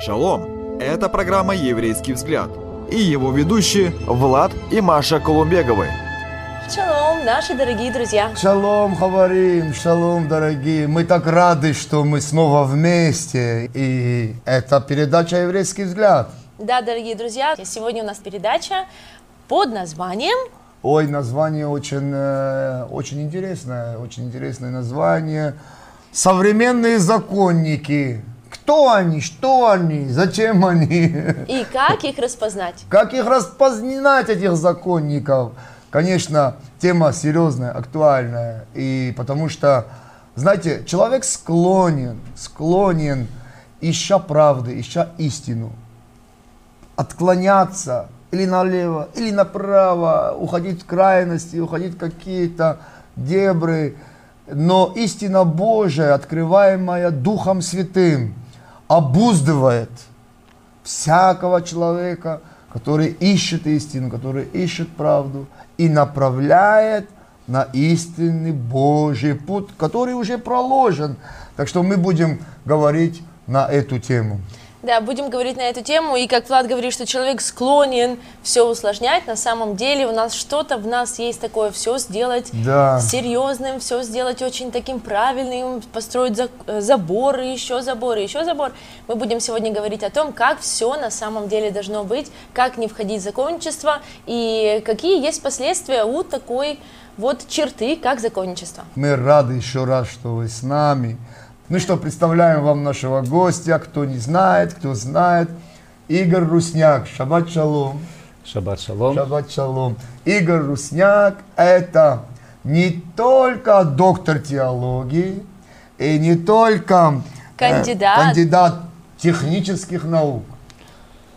Шалом! Это программа «Еврейский взгляд» и его ведущие Влад и Маша Колумбеговы. Шалом, наши дорогие друзья. Шалом, Хаварим, шалом, дорогие. Мы так рады, что мы снова вместе. И это передача «Еврейский взгляд». Да, дорогие друзья, сегодня у нас передача под названием Ой, название очень, э, очень интересное, очень интересное название. Современные законники. Кто они, что они, зачем они? и как их распознать. Как их распознать, этих законников? Конечно, тема серьезная, актуальная. И потому что, знаете, человек склонен, склонен, ища правды, ища истину, отклоняться или налево, или направо, уходить в крайности, уходить в какие-то дебры. Но истина Божия, открываемая Духом Святым, обуздывает всякого человека, который ищет истину, который ищет правду и направляет на истинный Божий путь, который уже проложен. Так что мы будем говорить на эту тему. Да, будем говорить на эту тему. И как Влад говорит, что человек склонен все усложнять, на самом деле у нас что-то в нас есть такое, все сделать Да. серьезным, все сделать очень таким правильным, построить за- э, заборы, еще заборы, еще забор. Мы будем сегодня говорить о том, как все на самом деле должно быть, как не входить в законничество и какие есть последствия у такой вот черты, как законничество. Мы рады еще раз, что вы с нами. Ну что, представляем вам нашего гостя, кто не знает, кто знает. Игорь Русняк, шаббат шалом. Шаббат шалом. Шаббат шалом. Игорь Русняк – это не только доктор теологии, и не только э, Кандидат. кандидат технических наук.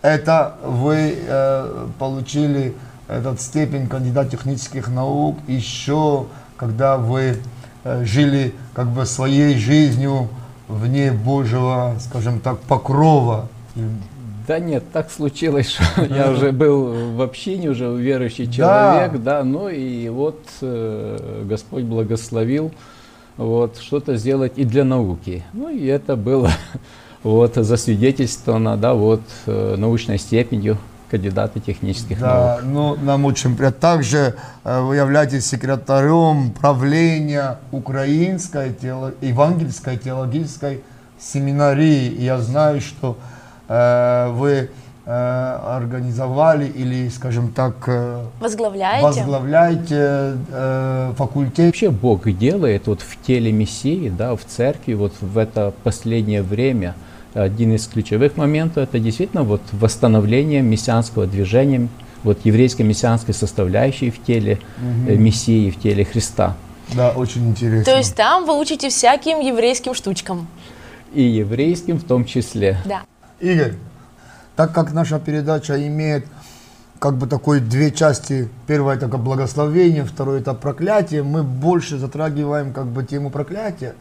Это вы э, получили этот степень кандидат технических наук еще, когда вы э, жили как бы своей жизнью вне Божьего, скажем так, покрова. Да нет, так случилось, что я уже был в общине, уже верующий человек, да, ну и вот э, Господь благословил вот что-то сделать и для науки. Ну и это было вот засвидетельствовано, да, вот э, научной степенью кандидата технических Да, наук. ну, нам очень приятно. Также э, вы являетесь секретарем правления Украинской теоло- евангельской теологической семинарии. И я знаю, что э, вы э, организовали или, скажем так, э, Возглавляете? возглавляете э, факультет. Вообще Бог делает вот в теле Мессии, да, в церкви, вот в это последнее время, один из ключевых моментов, это действительно вот восстановление мессианского движения, вот еврейской мессианской составляющей в теле э, Мессии, в теле Христа. Да, очень интересно. То есть там вы учите всяким еврейским штучкам. И еврейским в том числе. Да. Игорь, так как наша передача имеет как бы такой две части, первое это как благословение, второе это проклятие, мы больше затрагиваем как бы тему проклятия,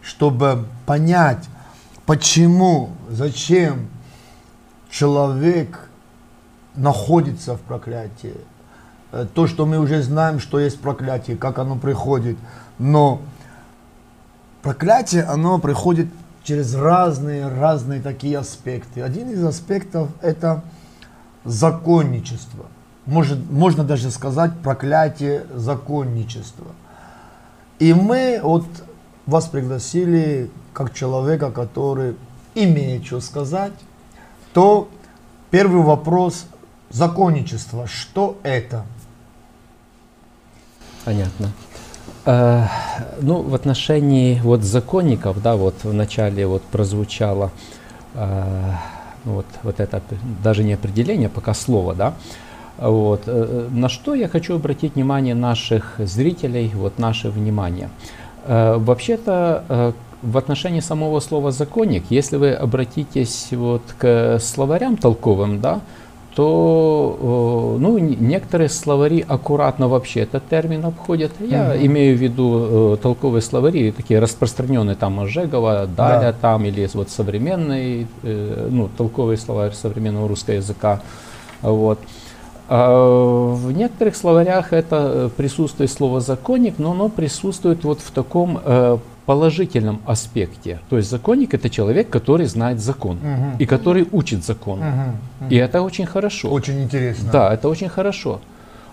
чтобы понять, почему, зачем человек находится в проклятии. Э, То, что мы уже знаем, что есть проклятие, как оно приходит, но проклятие, оно приходит через разные, разные такие аспекты. Один из аспектов – это законничество. Может, можно даже сказать проклятие законничества. И мы вот вас пригласили как человека, который имеет что сказать, то первый вопрос – законничество. Что это? Понятно. Э, Ну, в отношении вот законников, да, вот в начале вот прозвучало э, ну, вот, вот это даже не определение, а пока слово, да. Вот. э, На что я хочу обратить внимание наших зрителей, вот наше внимание. Э, Вообще-то э, в отношении самого слова законник, если вы обратитесь вот к словарям толковым, да, то э, ну, некоторые словари аккуратно вообще этот термин обходят. Я имею в виду толковые словари, такие распространенные, там Ожегова, Даля, Да. там, или вот современный, ну, толковый словарь современного русского языка. Вот. А в некоторых словарях это э, присутствует слово законник, но оно присутствует вот в таком э, положительном аспекте. То есть законник это человек, который знает закон Мгм. и который учит закон. Мгм. И это очень хорошо. Очень интересно. Да, это очень хорошо.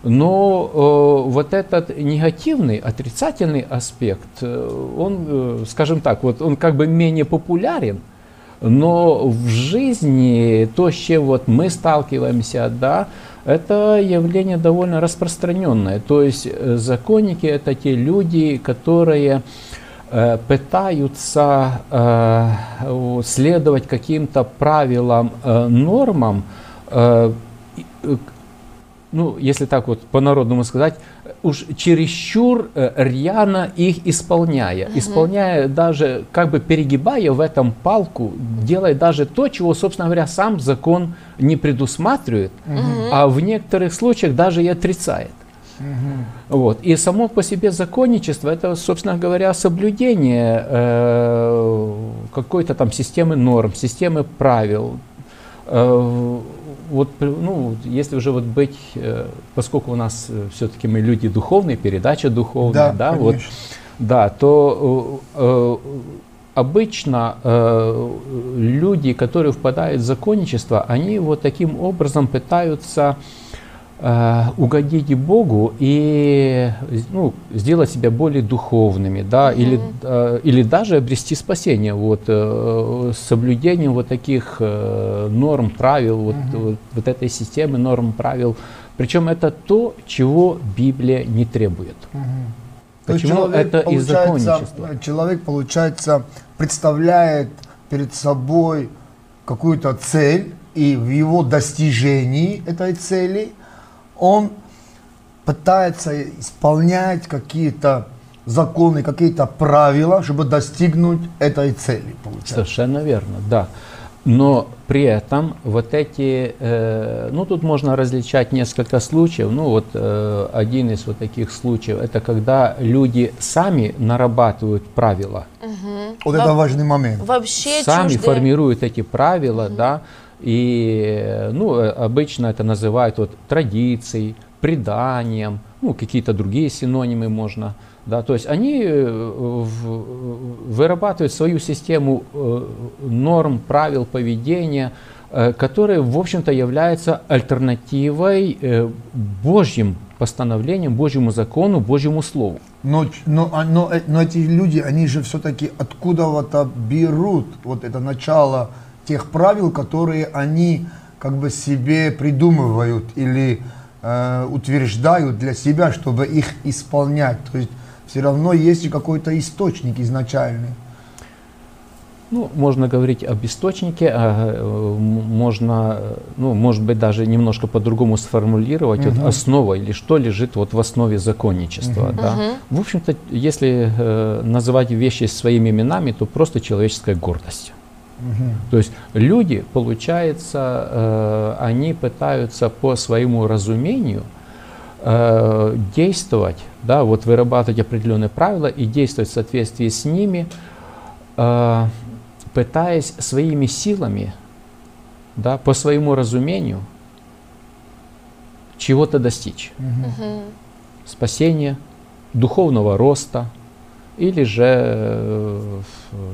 Но э, вот этот негативный, отрицательный аспект, э, он, э, скажем так, вот он как бы менее популярен, но в жизни то, с чем вот мы сталкиваемся, да, это явление довольно распространенное. То есть э, законники это те люди, которые э, пытаются э, следовать каким-то правилам, нормам, ну, если так вот по-народному сказать, уж чересчур э, рьяно их исполняя. Исполняя даже, как бы перегибая в этом палку, делая даже то, чего, собственно говоря, сам закон не предусматривает, а в некоторых случаях даже и отрицает. Вот. И само по себе законничество это, собственно говоря, соблюдение э, какой-то там системы норм, системы правил. Э, вот, ну, если уже вот быть, э, поскольку у нас все-таки мы люди духовные, передача духовная, Да, да, вот, да, то э, э, обычно э, люди, которые впадают в законничество, они вот таким образом пытаются э, угодить Богу и ну, сделать себя более духовными, да, или, э, или даже обрести спасение вот, э, с соблюдением вот таких э, норм, правил, вот, вот, вот этой системы норм, правил. Причем это то, чего Библия не требует. Есть Почему это из законничества? Человек, получается, представляет перед собой какую-то цель, и в его достижении этой цели он пытается исполнять какие-то законы, какие-то правила, чтобы достигнуть этой цели, получается. Совершенно верно, да. Но при этом вот эти, э, ну тут можно различать несколько случаев. Ну вот э, один из вот таких случаев, это когда люди сами нарабатывают правила, Вот это важный момент. Вообще сами чуждые. формируют эти правила, да, и ну э, обычно это называют вот традицией, преданием, ну какие-то другие синонимы можно, да, то есть они э, вырабатывают свою систему э, норм, правил поведения, которые, в общем-то, являются альтернативой Божьим постановлениям, Божьему закону, Божьему слову. Но, но, а- но, но эти люди, они же все-таки откуда-то берут вот это начало тех правил, которые они как бы себе придумывают или э, утверждают для себя, чтобы их исполнять. То есть все равно есть какой-то источник изначальный. Ну, можно говорить об источнике, а, э, можно, ну, может быть, даже немножко по-другому сформулировать, вот основа или что лежит вот в основе законничества. Да? В общем-то, если э, называть вещи своими именами, то просто человеческая гордость. То есть люди, получается, э, они пытаются по своему разумению э, действовать, да, вот вырабатывать определенные правила и действовать в соответствии с ними, э, пытаясь своими силами, да, по своему разумению чего-то достичь. Спасения, духовного роста, или же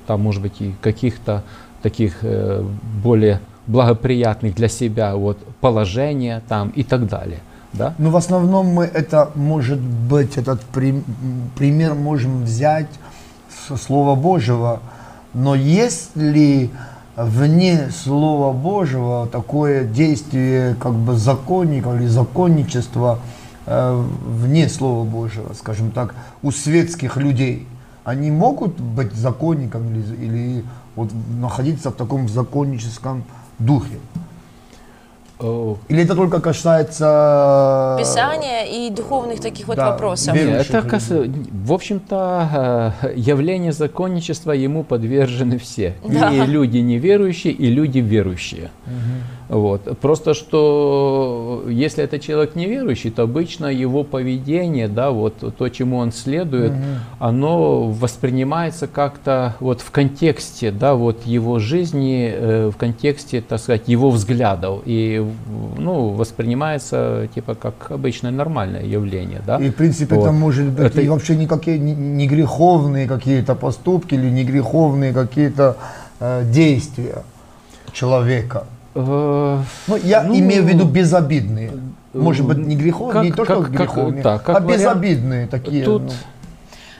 там, может быть, и каких-то таких э, более благоприятных для себя вот, положения там и так далее. Да? Но в основном мы это, может быть, этот пример можем взять со Слова Божьего. Но есть ли вне Слова Божьего такое действие как бы законника или законничества э, вне Слова Божьего, скажем так, у светских людей? Они могут быть законниками или, или вот находиться в таком законническом духе? Э, Или это только касается... Писания и духовных таких вот да, вопросов. Не, верующих это, кас- в общем-то, э, явление законничества ему подвержены все. Да. И люди неверующие, и люди верующие. Вот. Просто что если это человек неверующий, то обычно его поведение, да, вот то, чему он следует, оно воспринимается как-то вот в контексте, да, вот его жизни, э, в контексте, так сказать, его взглядов. И ну, воспринимается типа как обычное нормальное явление. Да? И в принципе Вот. это может быть Это- и вообще никакие не греховные какие-то поступки или не греховные какие-то э, действия человека. Э, Ну, я Ну, имею в виду безобидные. Может быть, не греховные, как- не то, что как- как- греховные, да, как а вариант. безобидные такие. Тут, ну.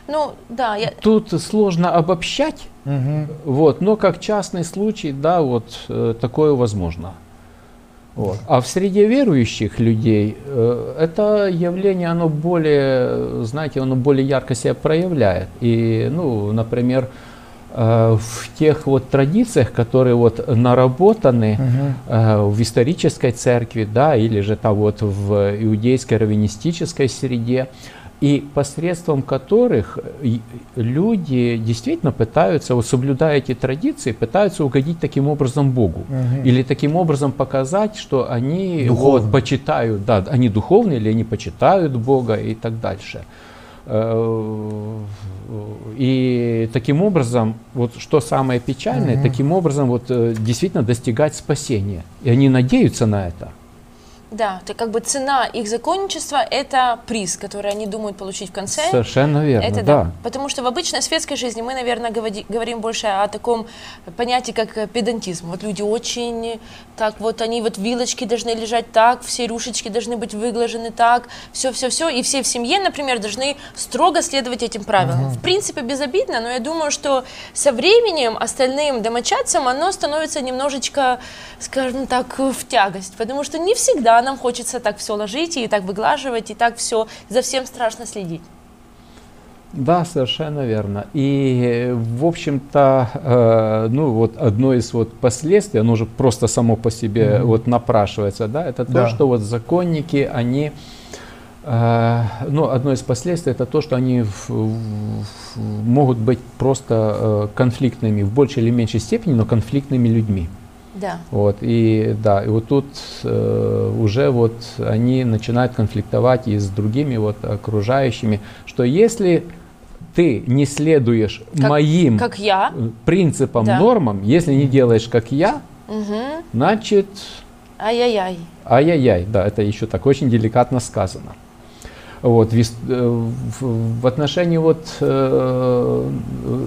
Ну, да, я, тут сложно обобщать, Мгм. вот, но как частный случай, да, вот э, такое возможно. Вот. А в среде верующих людей э, это явление, оно более, знаете, оно более ярко себя проявляет. И, ну, например, э, в тех вот традициях, которые вот наработаны э, в исторической церкви, да, или же там вот в иудейской раввинистической среде, и посредством которых и- люди действительно пытаются, вот соблюдая эти традиции, пытаются угодить таким образом Богу. Или таким образом показать, что они вот, почитают, да, они духовные, или они почитают Бога и так дальше. Э, И таким образом, вот что самое печальное, таким образом вот э, действительно достигать спасения. И они надеются на это. Да, это как бы цена их законничества – это приз, который они думают получить в конце. Совершенно верно, Это да. да. Потому что в обычной светской жизни мы, наверное, говори- говорим больше о таком понятии, как э, педантизм. Вот люди очень так вот, они вот вилочки должны лежать так, все рюшечки должны быть выглажены так, все-все-все. И все в семье, например, должны строго следовать этим правилам. В принципе, безобидно, но я думаю, что со временем остальным домочадцам оно становится немножечко, скажем так, в тягость. Потому что не всегда нам хочется так все ложить и так выглаживать, и так все за всем страшно следить. Да, совершенно верно. И, в общем-то, э, ну вот одно из вот последствий, оно уже просто само по себе вот напрашивается, да, это то, Да. что вот законники, они, э, ну, одно из последствий, это то, что они в- в- могут быть просто э, конфликтными, в большей или меньшей степени, но конфликтными людьми. Да. Вот, и да, и вот тут э, уже вот они начинают конфликтовать и с другими вот окружающими, что если ты не следуешь Как- моим Как я. э, принципам, Да. нормам, если не делаешь как я, Мгм. значит, Ай-яй-яй. ай-яй-яй, да, это еще так очень деликатно сказано. Вот, э, в- отношении вот, э,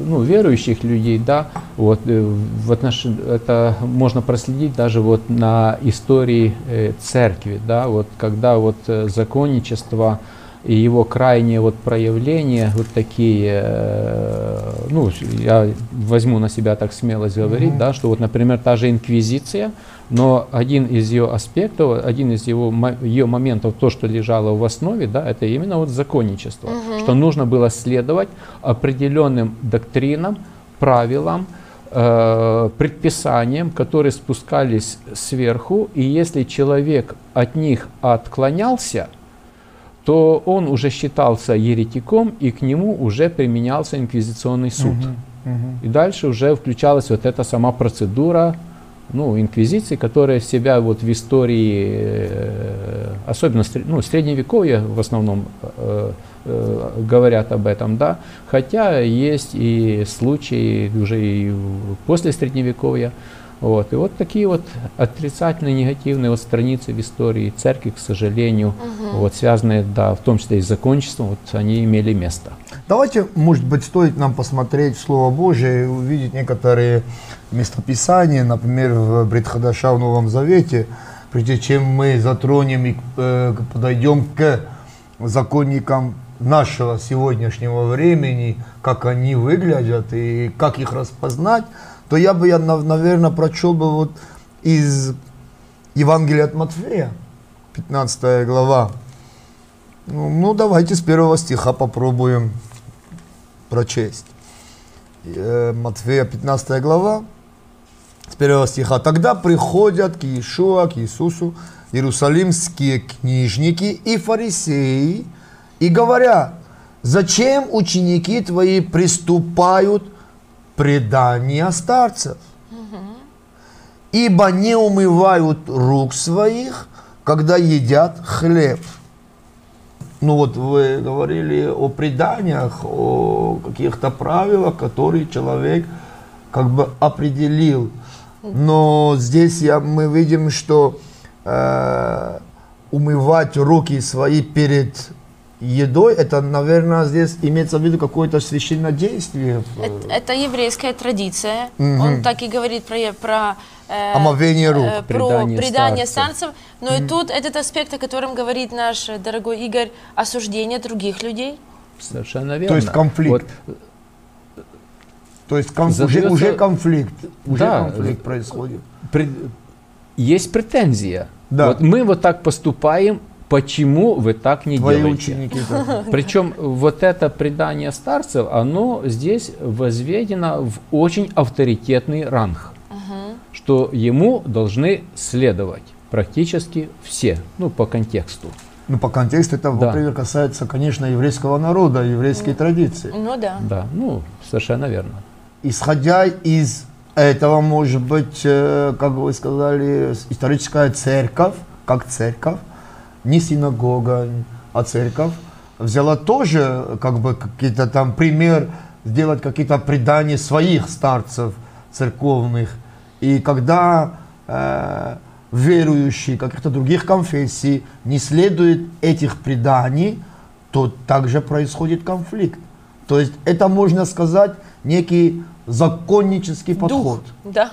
ну, верующих людей, да, вот, э, в отнош... это можно проследить даже вот на истории церкви, да, вот, когда вот законничество и его крайние вот проявления вот такие, э, ну, я возьму на себя так смелость говорить, да, что вот, например, та же инквизиция, но один из ее аспектов, один из его, ее моментов, то, что лежало в основе, да, это именно вот законничество, что нужно было следовать определенным доктринам, правилам, э, предписаниям, которые спускались сверху, и если человек от них отклонялся, то он уже считался еретиком, и к нему уже применялся инквизиционный суд. И дальше уже включалась вот эта сама процедура ну, инквизиции, которая себя вот в истории, э, особенно ну, средневековье в основном э, э, говорят об этом, да, хотя есть и случаи уже и после средневековья, вот, и вот такие вот отрицательные, негативные вот страницы в истории церкви, к сожалению, вот, связанные, да, в том числе и с закончеством, вот, они имели место. Давайте, может быть, стоит нам посмотреть Слово Божие и увидеть некоторые местописания, например, в Бредхадаша в Новом Завете, прежде чем мы затронем и э, подойдем к законникам нашего сегодняшнего времени, как они выглядят и как их распознать, то я бы, я, наверное, прочел бы вот из Евангелия от Матфея, 15 глава. Ну, ну, давайте с первого стиха попробуем прочесть. Э, Матфея 15 глава, с первого стиха. «Тогда приходят к Иешуа, к Иисусу, иерусалимские книжники и фарисеи, и говорят, зачем ученики твои приступают предания старцев? ибо не умывают рук своих, когда едят хлеб. Ну вот вы говорили о преданиях, о каких-то правилах, которые человек как бы определил. Но здесь я, мы видим, что э, умывать руки свои перед едой, это, наверное, здесь имеется в виду какое-то священное действие. Это, это еврейская традиция. Он так и говорит про, про э, Омовение рук. э, про Предание предание старцев. старцев. Но и тут этот аспект, о котором говорит наш дорогой Игорь, осуждение других людей. Совершенно верно. То есть конфликт. Вот, То есть кон- уже, уже конфликт, уже Да. конфликт происходит. пред- есть претензия. Да. Вот мы вот так поступаем, почему вы так не Твои делаете? ученики. так. Причем вот это предание старцев, оно здесь возведено в очень авторитетный ранг, что ему должны следовать практически все, ну по контексту. Ну, по контексту это, Да. во-первых, касается, конечно, еврейского народа, еврейской традиции. Ну да. Да, ну совершенно верно. Исходя из этого, может быть, э, как вы сказали, историческая церковь, как церковь, не синагога, а церковь, взяла тоже, как бы, какие-то там пример, сделать какие-то предания своих старцев церковных. И когда э, верующие каких-то других конфессий не следуют этих преданий, то также происходит конфликт. То есть это, можно сказать, некий законнический подход. Дух. Да.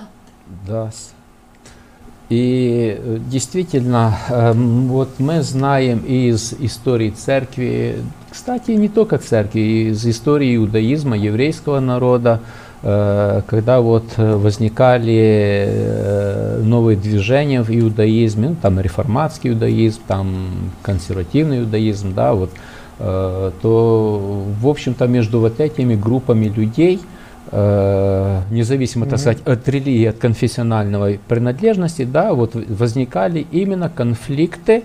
Да. И э, действительно, эм, вот мы знаем из истории церкви, кстати, не только церкви, из истории иудаизма, еврейского народа, э, когда вот э, возникали новые движения в иудаизме, ну, там реформатский иудаизм, там консервативный иудаизм, да, вот, то, в общем-то, между вот этими группами людей э, независимо, так сказать, от религии, от конфессиональной принадлежности, да, вот возникали именно конфликты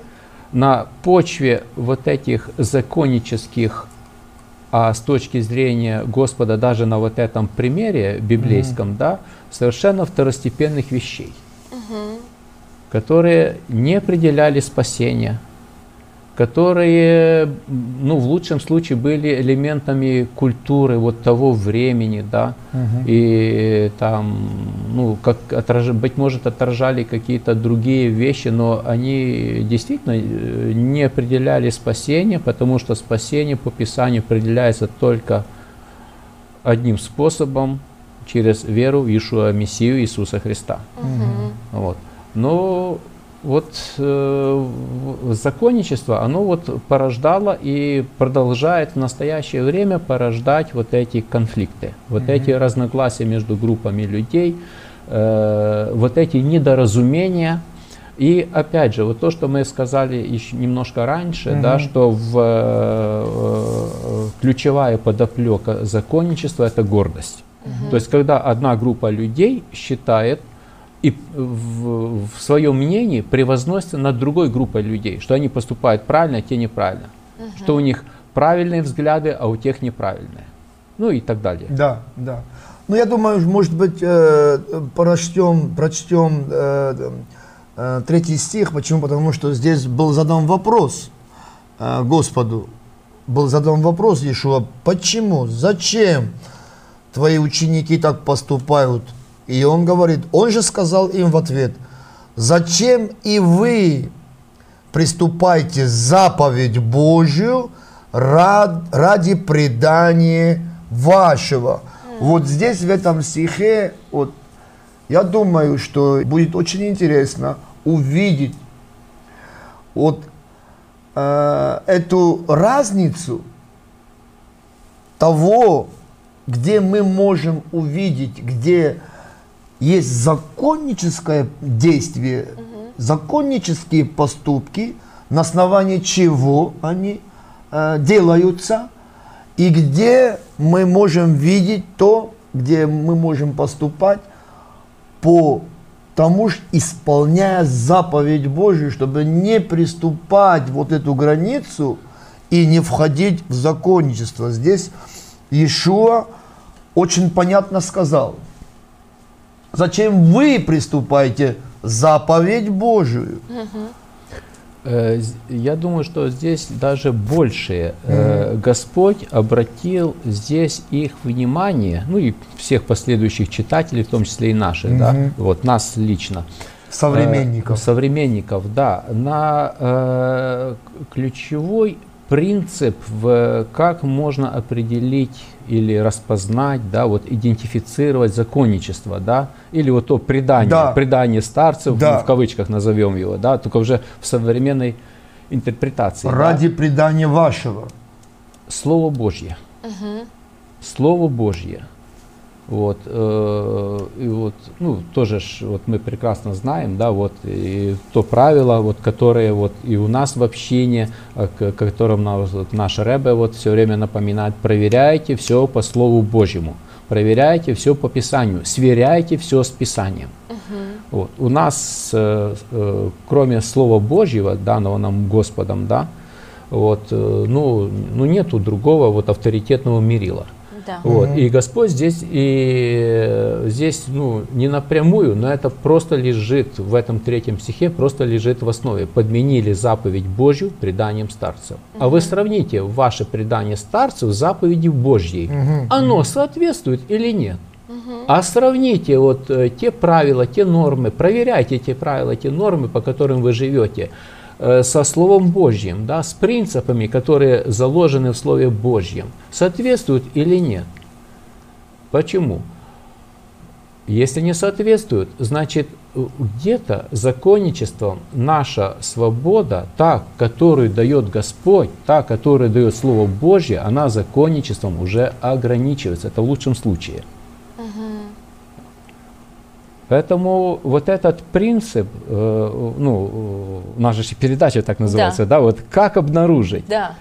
на почве вот этих законнических, а с точки зрения Господа даже на вот этом примере библейском, да, совершенно второстепенных вещей, которые не определяли спасения, которые, ну, в лучшем случае были элементами культуры вот того времени, да, и там, ну, как отраж... быть может, отражали какие-то другие вещи, но они действительно э, не определяли спасение, потому что спасение по Писанию определяется только одним способом через веру в Иешуа Мессию Иисуса Христа. Вот. Но вот э, законничество, оно вот порождало и продолжает в настоящее время порождать вот эти конфликты, вот эти разногласия между группами людей, э, вот эти недоразумения. И опять же, вот то, что мы сказали еще немножко раньше, да, что в, э, э, ключевая подоплека законничества – это гордость. То есть, когда одна группа людей считает и в, в своем мнении превозносится над другой группой людей, что они поступают правильно, а те неправильно, что у них правильные взгляды, а у тех неправильные, ну и так далее. Да, да. Ну, я думаю, может быть, э, прочтем, прочтем э, э, третий стих. Почему? Потому что здесь был задан вопрос э, Господу. Был задан вопрос Иешуа, почему, зачем твои ученики так поступают? И он говорит, он же сказал им в ответ, зачем и вы приступайте заповедь Божью рад- ради предания вашего. Вот здесь, в этом стихе, вот, я думаю, что будет очень интересно увидеть вот э, эту разницу того, где мы можем увидеть, где есть законническое действие, законнические поступки, на основании чего они э, делаются, и где мы можем видеть то, где мы можем поступать по тому же, исполняя заповедь Божию, чтобы не приступать вот эту границу и не входить в законничество. Здесь Иешуа очень понятно сказал, зачем вы приступаете заповедь Божию? Э, Я думаю, что здесь даже больше. Э, Господь обратил здесь их внимание, ну и всех последующих читателей, в том числе и наших, да, Мгм. вот нас лично, Современников. Э, современников, да, на э, ключевой принцип, в, как можно определить или распознать, да, вот идентифицировать законничество, да, или вот то предание, Да. предание старцев, Да. в кавычках назовем его, да, только уже в современной интерпретации. да. Ради предания вашего. Слово Божье. Слово Божье. Вот, э, и вот, ну, тоже ж, вот мы прекрасно знаем, да, вот, и то правило, вот, которое вот и у нас в общине, э, к которым нас, вот, наш Ребе вот все время напоминает, проверяйте все по Слову Божьему, проверяйте все по Писанию, сверяйте все с Писанием. Вот. У нас, э, э, кроме Слова Божьего, данного нам Господом, да, вот, э, ну, ну нету другого вот авторитетного мерила. Да. Вот. И Господь здесь, и э, здесь ну, не напрямую, но это просто лежит в этом третьем стихе, просто лежит в основе. Подменили заповедь Божью преданием старцев. А вы сравните ваше предание старцев с заповедью Божьей. Оно соответствует или нет? А сравните вот э, те правила, те нормы, проверяйте те правила, те нормы, по которым вы живете, со Словом Божьим, да, с принципами, которые заложены в Слове Божьем, соответствуют или нет. Почему? Если не соответствуют, значит э, где-то законничеством наша свобода, та, которую дает Господь, та, которую дает Слово Божье, она законничеством уже ограничивается. Это в лучшем случае. Поэтому вот этот принцип, э, ну, э, наша же передача так называется, да. вот как обнаружить? Да.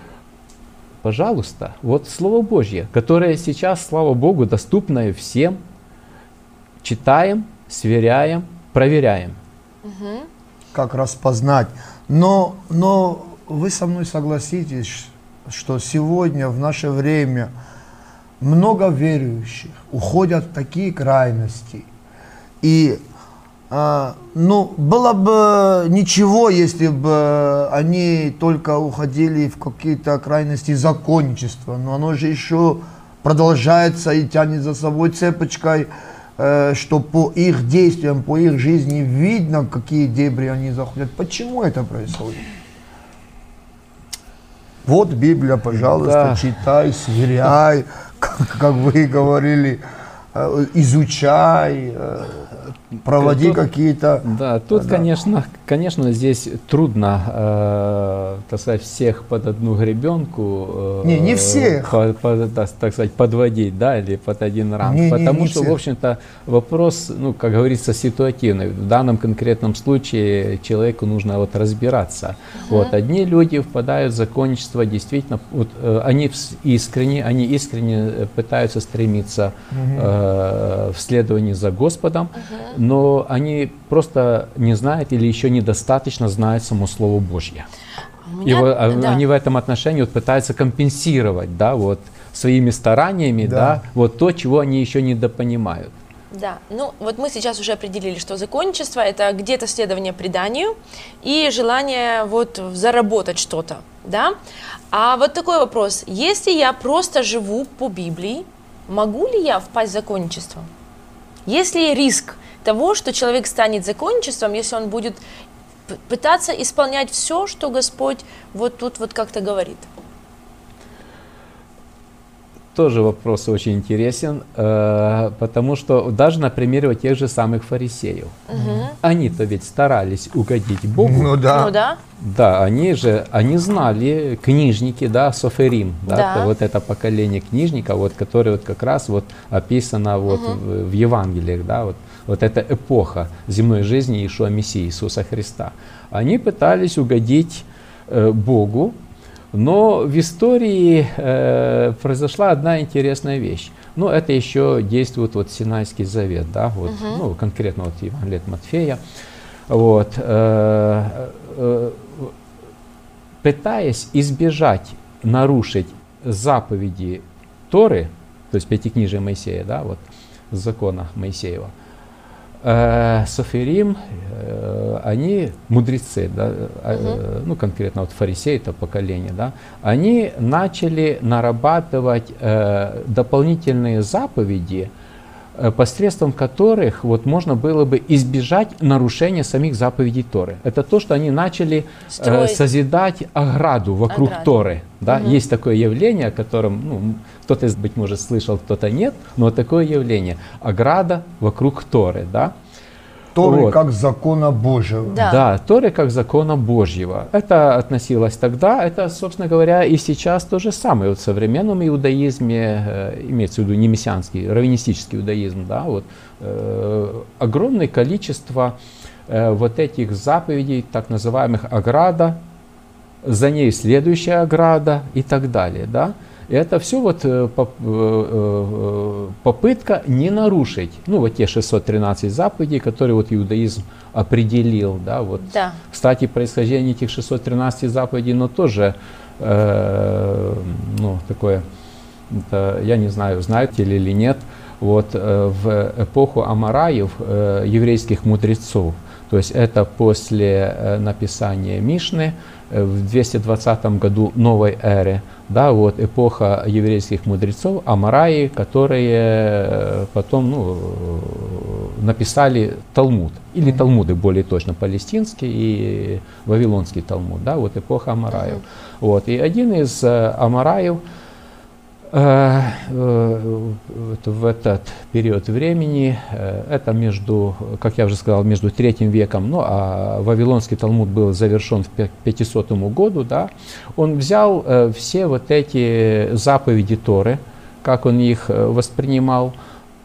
Пожалуйста, вот Слово Божье, которое сейчас, слава Богу, доступное всем, читаем, сверяем, проверяем. как распознать. Но, но вы со мной согласитесь, что сегодня, в наше время, много верующих уходят в такие крайности. И а, ну, было бы ничего, если бы они только уходили в какие-то крайности законничества, но оно же еще продолжается и тянет за собой цепочкой, э, что по их действиям, по их жизни видно, какие дебри они заходят. Почему это происходит? Вот Библия, пожалуйста, Да. читай, сверяй, как, как вы говорили, э, изучай, э, проводи какие-то... Да, тут, Да. конечно, конечно, здесь трудно, э, так сказать, всех под одну гребенку. э, Не, не всех. по- по- да, так сказать, подводить, да, или под один ранг. Не, не, Потому не что, всех. в общем-то, вопрос, ну, как говорится, ситуативный. В данном конкретном случае человеку нужно вот разбираться. Вот одни люди впадают в законничество, действительно, вот, э, они искренне, они искренне э, пытаются стремиться э, в следовании за Господом, но они просто не знают или еще недостаточно знают само Слово Божье. И меня- вот, а, да. они в этом отношении вот пытаются компенсировать, да, вот своими стараниями, Да. да. вот то, чего они еще недопонимают. Да, ну вот мы сейчас уже определили, что законничество это где-то следование преданию и желание вот заработать что-то, да. А вот такой вопрос: если я просто живу по Библии, могу ли я впасть в законничество? Есть ли риск того, что человек станет законничеством, если он будет пытаться исполнять все, что Господь вот тут вот как-то говорит? Тоже вопрос очень интересен, э, потому что даже на примере вот тех же самых фарисеев. Они-то ведь старались угодить Богу. Ну да. Ну да, Да, они же, они знали, книжники, да, Соферим, да, Да. это вот это поколение книжников, вот, которое вот как раз вот описано вот в, в Евангелиях, да, вот, вот эта эпоха земной жизни Иешуа Мессии, Иисуса Христа. Они пытались угодить э, Богу, но в истории э, произошла одна интересная вещь. Ну, это еще действует вот Синайский завет, да, вот, ну, конкретно вот Евангелие от Матфея. Вот, э, э, пытаясь избежать нарушить заповеди Торы, то есть пятикнижия Моисея, да, вот закона Моисеева, э, Софирим, э, они мудрецы, да, э, ну конкретно вот фарисеи, это поколение, да, они начали нарабатывать э, дополнительные заповеди, э, посредством которых вот можно было бы избежать нарушения самих заповедей Торы. Это то, что они начали э, Строить. созидать ограду вокруг Ограду. Торы. Да? Есть такое явление, о котором ну, кто-то, быть может, слышал, кто-то нет, но вот такое явление. Ограда вокруг Торы. Да? Торы Вот. как закона Божьего. Да. Торы как закона Божьего. Это относилось тогда, это, собственно говоря, и сейчас то же самое. Вот в современном иудаизме, э, имеется в виду не мессианский, раввинистический иудаизм, да, вот, э, огромное количество э, вот этих заповедей, так называемых ограда, за ней следующая ограда и так далее, да. Это все вот э, э, э, попытка не нарушить, ну вот те 613 заповедей, которые вот иудаизм определил, да, вот. Да. Кстати, происхождение этих 613 заповедей, но тоже, э, ну, такое, это, я не знаю, знаете ли или нет, вот э, в эпоху Амараев, э, еврейских мудрецов, то есть это после э, написания Мишны э, в 220 году новой эры, да, вот эпоха еврейских мудрецов, Амараи, которые э, потом ну, написали Талмуд, или Талмуды более точно, палестинский и вавилонский Талмуд, да, вот эпоха Амараев. Вот, и один из Амараев, в этот период времени, э, это между, как я уже сказал, между третьим веком, ну а Вавилонский Талмуд был завершен в пя- 500 году, да, он взял э, все вот эти заповеди Торы, как он их э, воспринимал,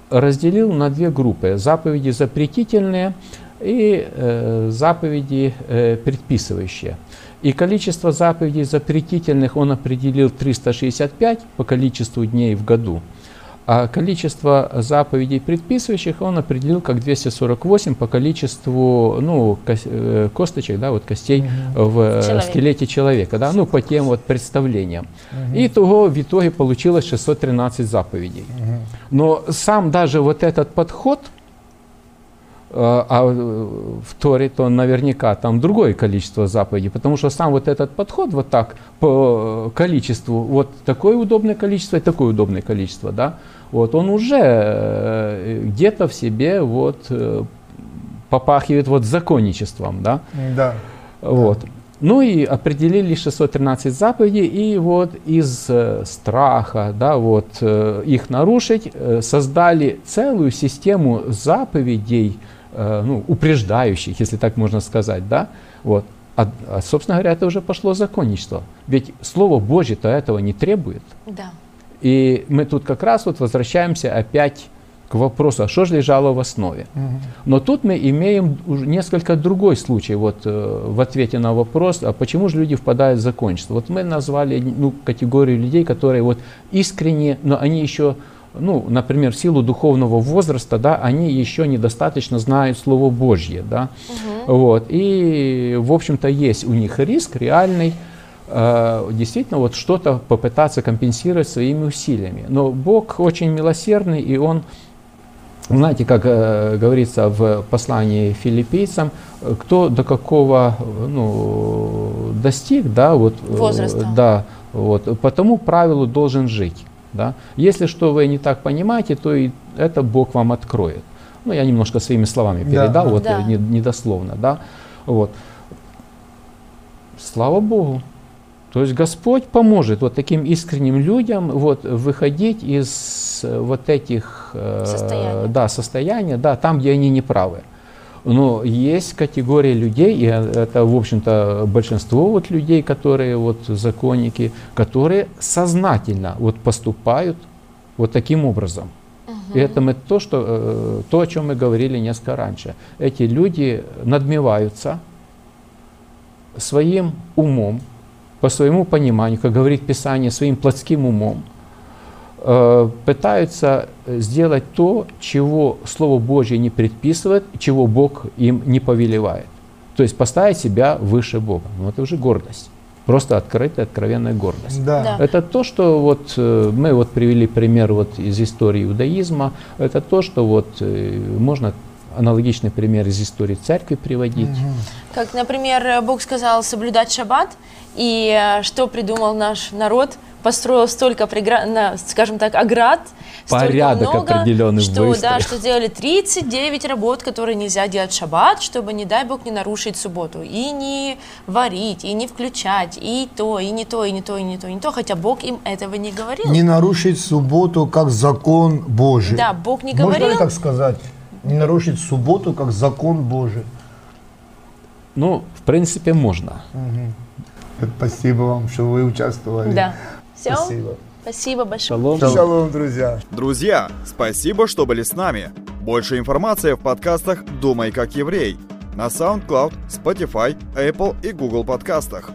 разделил на две группы. Заповеди запретительные и э, заповеди э, предписывающие. И количество заповедей запретительных он определил 365 по количеству дней в году. А количество заповедей предписывающих он определил как 248 по количеству ну, э, косточек, да, вот костей в э, Человека. скелете человека, да, ну, по тем вот представлениям. И того в итоге получилось 613 заповедей. Но сам даже вот этот подход, а э, в Торе то наверняка там другое количество заповедей, потому что сам вот этот подход вот так по количеству, вот такое удобное количество и такое удобное количество, да, вот он уже э, где-то в себе вот э, попахивает вот законничеством, да, Да. вот. Ну и определили 613 заповедей, и вот из э, страха, да, вот, э, их нарушить, э, создали целую систему заповедей, э, ну, упреждающих, если так можно сказать, да, вот. А, а, собственно говоря, это уже пошло законничество. Ведь Слово Божье-то этого не требует. Да. И мы тут как раз вот возвращаемся опять к вопросу, а что же лежало в основе. Но тут мы имеем уже несколько другой случай вот, э, в ответе на вопрос, а почему же люди впадают в закончество. Вот мы назвали ну, категорию людей, которые вот искренне, но они еще, ну, например, в силу духовного возраста, да, они еще недостаточно знают Слово Божье. Да? Вот. И, в общем-то, есть у них риск реальный, э, действительно вот что-то попытаться компенсировать своими усилиями. Но Бог очень милосердный, и Он, знаете, как э, говорится в послании филиппийцам, кто до какого ну, достиг, да, вот, э, Возраста. да, вот, по тому правилу должен жить. Да? Если что вы не так понимаете, то и это Бог вам откроет. Ну, я немножко своими словами Да. передал, вот Да. э, не- недословно, да. Вот. Слава Богу. То есть Господь поможет вот таким искренним людям вот, выходить из э, вот этих э, Состояний. да, состояния, да, там, где они неправы. Но есть категория людей, и это, в общем-то, большинство вот людей, которые вот законники, которые сознательно вот поступают вот таким образом. И это мы то, что, э, то, о чем мы говорили несколько раньше. Эти люди надмеваются своим умом, по своему пониманию, как говорит Писание, своим плотским умом, э, пытаются сделать то, чего Слово Божье не предписывает, чего Бог им не повелевает. То есть поставить себя выше Бога. Ну, это уже гордость. Просто открытая, откровенная гордость. Да. Да. Это то, что вот э, мы вот привели пример вот из истории иудаизма. Это то, что вот э, можно аналогичный пример из истории церкви приводить. Как, например, Бог сказал соблюдать шаббат, и э, что придумал наш народ? Построил столько, прегра- на, скажем так, оград, Порядок много, определенный что, выстроил. да, что сделали 39 работ, которые нельзя делать в шаббат, чтобы, не дай Бог, не нарушить субботу. И не варить, и не включать, и то, и не то, и не то, и не то, и не то, хотя Бог им этого не говорил. Не нарушить субботу как закон Божий. Да, Бог не Можно говорил. ли так сказать? Не нарушить субботу как закон Божий. Ну, в принципе, можно. Спасибо вам, что вы участвовали. Да. Все? Спасибо. Спасибо большое. Шалом. Шалом, друзья. Друзья, спасибо, что были с нами. Больше информации в подкастах «Думай как еврей» на SoundCloud, Spotify, Apple и Google подкастах.